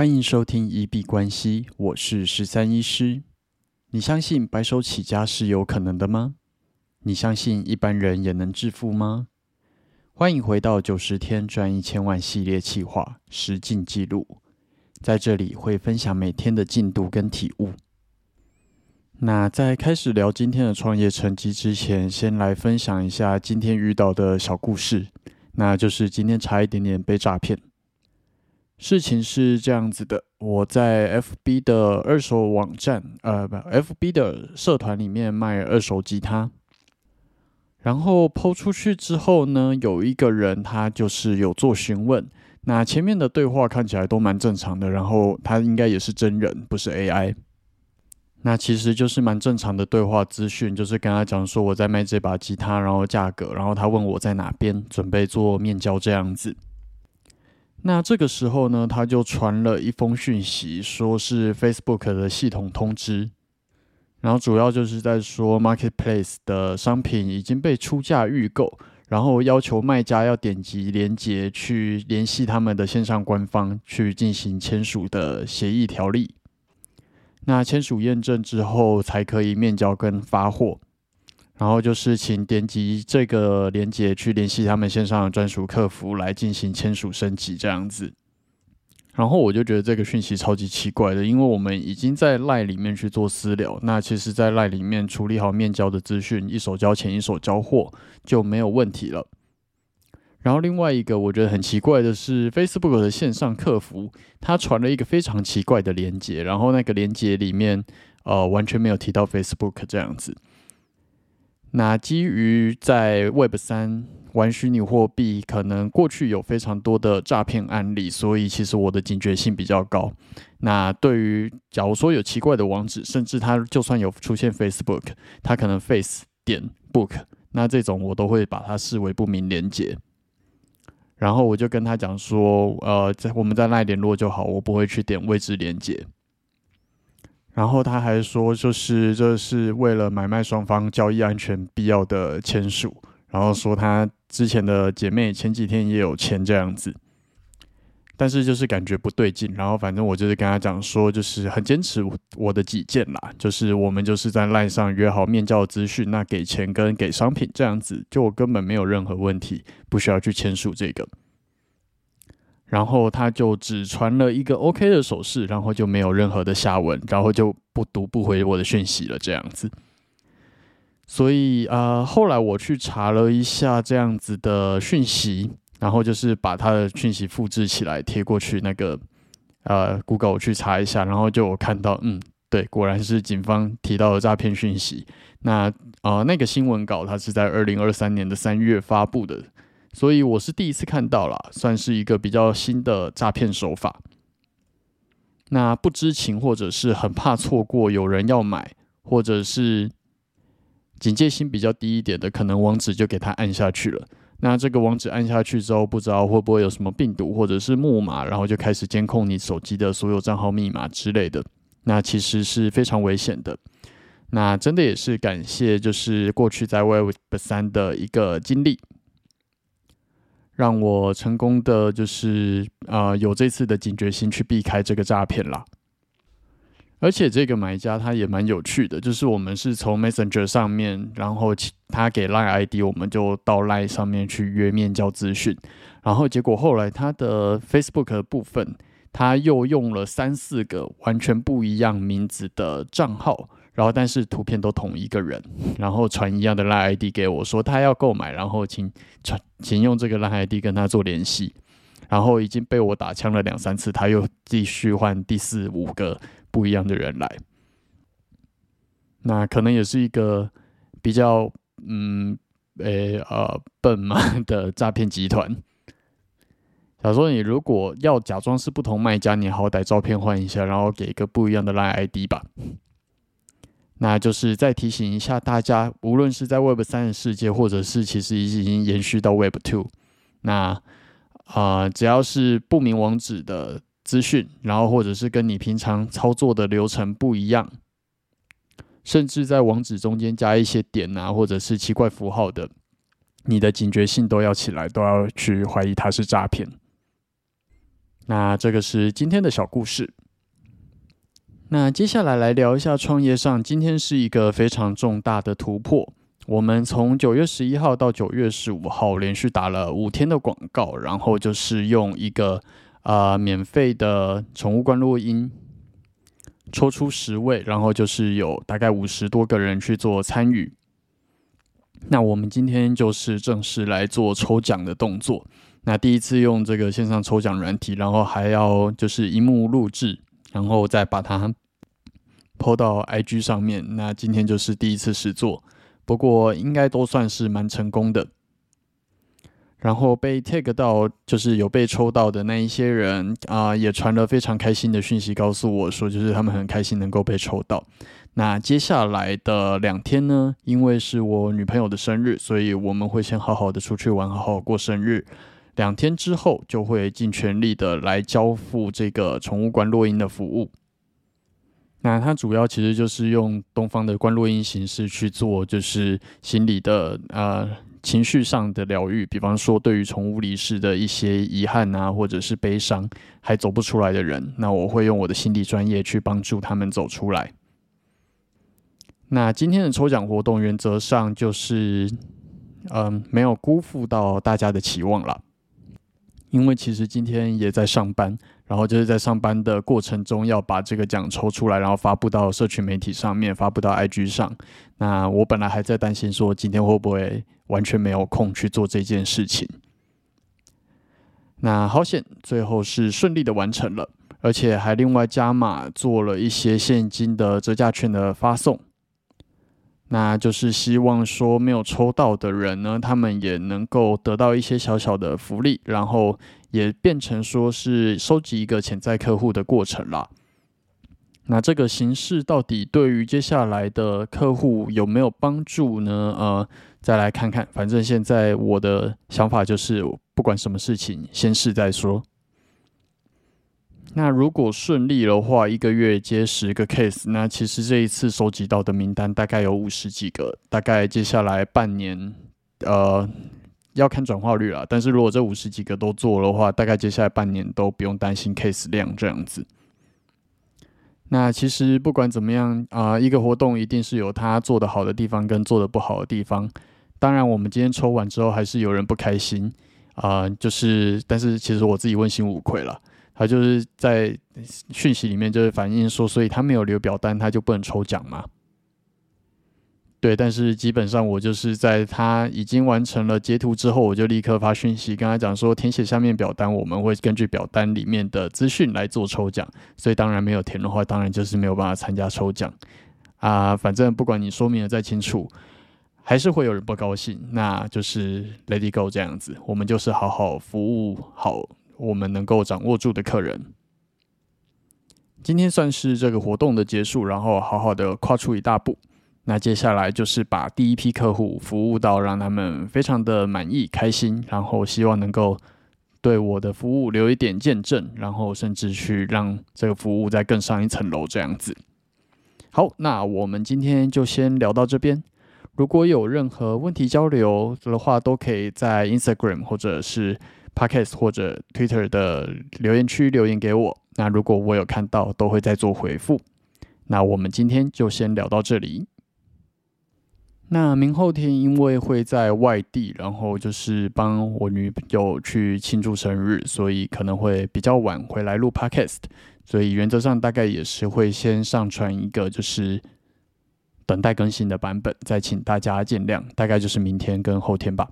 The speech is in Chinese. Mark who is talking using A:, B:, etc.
A: 欢迎收听一币关系，我是十三医师。你相信白手起家是有可能的吗？你相信一般人也能致富吗？欢迎回到九十天赚一千万系列企划实进记录，在这里会分享每天的进度跟体悟。那在开始聊今天的创业成绩之前，先来分享一下今天遇到的小故事，那就是今天差一点点被诈骗。事情是这样子的，我在 FB 的二手网站，呃，不，FB 的社团里面卖二手吉他，然后抛出去之后呢，有一个人他就是有做询问，那前面的对话看起来都蛮正常的，然后他应该也是真人，不是 AI，那其实就是蛮正常的对话资讯，就是跟他讲说我在卖这把吉他，然后价格，然后他问我在哪边，准备做面交这样子。那这个时候呢，他就传了一封讯息，说是 Facebook 的系统通知，然后主要就是在说 Marketplace 的商品已经被出价预购，然后要求卖家要点击链接去联系他们的线上官方去进行签署的协议条例。那签署验证之后，才可以面交跟发货。然后就是请点击这个链接去联系他们线上的专属客服来进行签署升级这样子。然后我就觉得这个讯息超级奇怪的，因为我们已经在赖里面去做私聊，那其实，在赖里面处理好面交的资讯，一手交钱一手交货就没有问题了。然后另外一个我觉得很奇怪的是，Facebook 的线上客服他传了一个非常奇怪的链接，然后那个链接里面呃完全没有提到 Facebook 这样子。那基于在 Web 三玩虚拟货币，可能过去有非常多的诈骗案例，所以其实我的警觉性比较高。那对于假如说有奇怪的网址，甚至它就算有出现 Facebook，它可能 Face 点 Book，那这种我都会把它视为不明连接。然后我就跟他讲说，呃，在我们在那联络就好，我不会去点位置连接。然后他还说，就是这是为了买卖双方交易安全必要的签署。然后说他之前的姐妹前几天也有签这样子，但是就是感觉不对劲。然后反正我就是跟他讲说，就是很坚持我的己见啦，就是我们就是在赖上约好面交资讯，那给钱跟给商品这样子，就我根本没有任何问题，不需要去签署这个。然后他就只传了一个 OK 的手势，然后就没有任何的下文，然后就不读不回我的讯息了，这样子。所以啊，后来我去查了一下这样子的讯息，然后就是把他的讯息复制起来贴过去，那个呃，Google 去查一下，然后就看到，嗯，对，果然是警方提到的诈骗讯息。那啊，那个新闻稿它是在二零二三年的三月发布的。所以我是第一次看到了，算是一个比较新的诈骗手法。那不知情或者是很怕错过有人要买，或者是警戒心比较低一点的，可能网址就给他按下去了。那这个网址按下去之后，不知道会不会有什么病毒或者是木马，然后就开始监控你手机的所有账号密码之类的。那其实是非常危险的。那真的也是感谢，就是过去在 Web 三的一个经历。让我成功的就是啊，有这次的警觉心去避开这个诈骗啦。而且这个买家他也蛮有趣的，就是我们是从 Messenger 上面，然后他给 Line ID，我们就到 Line 上面去约面交资讯，然后结果后来他的 Facebook 的部分，他又用了三四个完全不一样名字的账号。然后，但是图片都同一个人，然后传一样的赖 ID 给我，说他要购买，然后请传，请用这个赖 ID 跟他做联系。然后已经被我打枪了两三次，他又继续换第四五个不一样的人来。那可能也是一个比较嗯，诶呃笨嘛 的诈骗集团。假如说你如果要假装是不同卖家，你好歹照片换一下，然后给一个不一样的赖 ID 吧。那就是再提醒一下大家，无论是在 Web 三的世界，或者是其实已经延续到 Web Two，那啊，只要是不明网址的资讯，然后或者是跟你平常操作的流程不一样，甚至在网址中间加一些点啊，或者是奇怪符号的，你的警觉性都要起来，都要去怀疑它是诈骗。那这个是今天的小故事。那接下来来聊一下创业上，今天是一个非常重大的突破。我们从九月十一号到九月十五号连续打了五天的广告，然后就是用一个啊免费的宠物观录音抽出十位，然后就是有大概五十多个人去做参与。那我们今天就是正式来做抽奖的动作。那第一次用这个线上抽奖软体，然后还要就是一幕录制，然后再把它抛到 IG 上面。那今天就是第一次试做，不过应该都算是蛮成功的。然后被 tag 到就是有被抽到的那一些人啊，也传了非常开心的讯息告诉我说，就是他们很开心能够被抽到。那接下来的两天呢，因为是我女朋友的生日，所以我们会先好好的出去玩，好好过生日。两天之后，就会尽全力的来交付这个宠物馆落音的服务。那它主要其实就是用东方的观落音形式去做，就是心理的呃情绪上的疗愈。比方说，对于宠物离世的一些遗憾啊，或者是悲伤还走不出来的人，那我会用我的心理专业去帮助他们走出来。那今天的抽奖活动原则上就是，嗯，没有辜负到大家的期望了。因为其实今天也在上班，然后就是在上班的过程中要把这个奖抽出来，然后发布到社群媒体上面，发布到 IG 上。那我本来还在担心说今天会不会完全没有空去做这件事情。那好险，最后是顺利的完成了，而且还另外加码做了一些现金的折价券的发送。那就是希望说没有抽到的人呢，他们也能够得到一些小小的福利，然后也变成说是收集一个潜在客户的过程啦。那这个形式到底对于接下来的客户有没有帮助呢？呃，再来看看，反正现在我的想法就是，不管什么事情，先试再说。那如果顺利的话，一个月接十个 case，那其实这一次收集到的名单大概有五十几个，大概接下来半年，呃，要看转化率了。但是如果这五十几个都做的话，大概接下来半年都不用担心 case 量这样子。那其实不管怎么样啊，一个活动一定是有它做的好的地方跟做的不好的地方。当然，我们今天抽完之后还是有人不开心啊，就是，但是其实我自己问心无愧了。他就是在讯息里面就是反映说，所以他没有留表单，他就不能抽奖嘛？对，但是基本上我就是在他已经完成了截图之后，我就立刻发讯息跟他讲说，填写下面表单，我们会根据表单里面的资讯来做抽奖。所以当然没有填的话，当然就是没有办法参加抽奖啊。反正不管你说明的再清楚，还是会有人不高兴，那就是 Let it go 这样子，我们就是好好服务好。我们能够掌握住的客人，今天算是这个活动的结束，然后好好的跨出一大步。那接下来就是把第一批客户服务到让他们非常的满意、开心，然后希望能够对我的服务留一点见证，然后甚至去让这个服务再更上一层楼这样子。好，那我们今天就先聊到这边。如果有任何问题交流的话，都可以在 Instagram 或者是。Podcast 或者 Twitter 的留言区留言给我，那如果我有看到，都会再做回复。那我们今天就先聊到这里。那明后天因为会在外地，然后就是帮我女朋友去庆祝生日，所以可能会比较晚回来录 Podcast。所以原则上大概也是会先上传一个就是等待更新的版本，再请大家见谅。大概就是明天跟后天吧。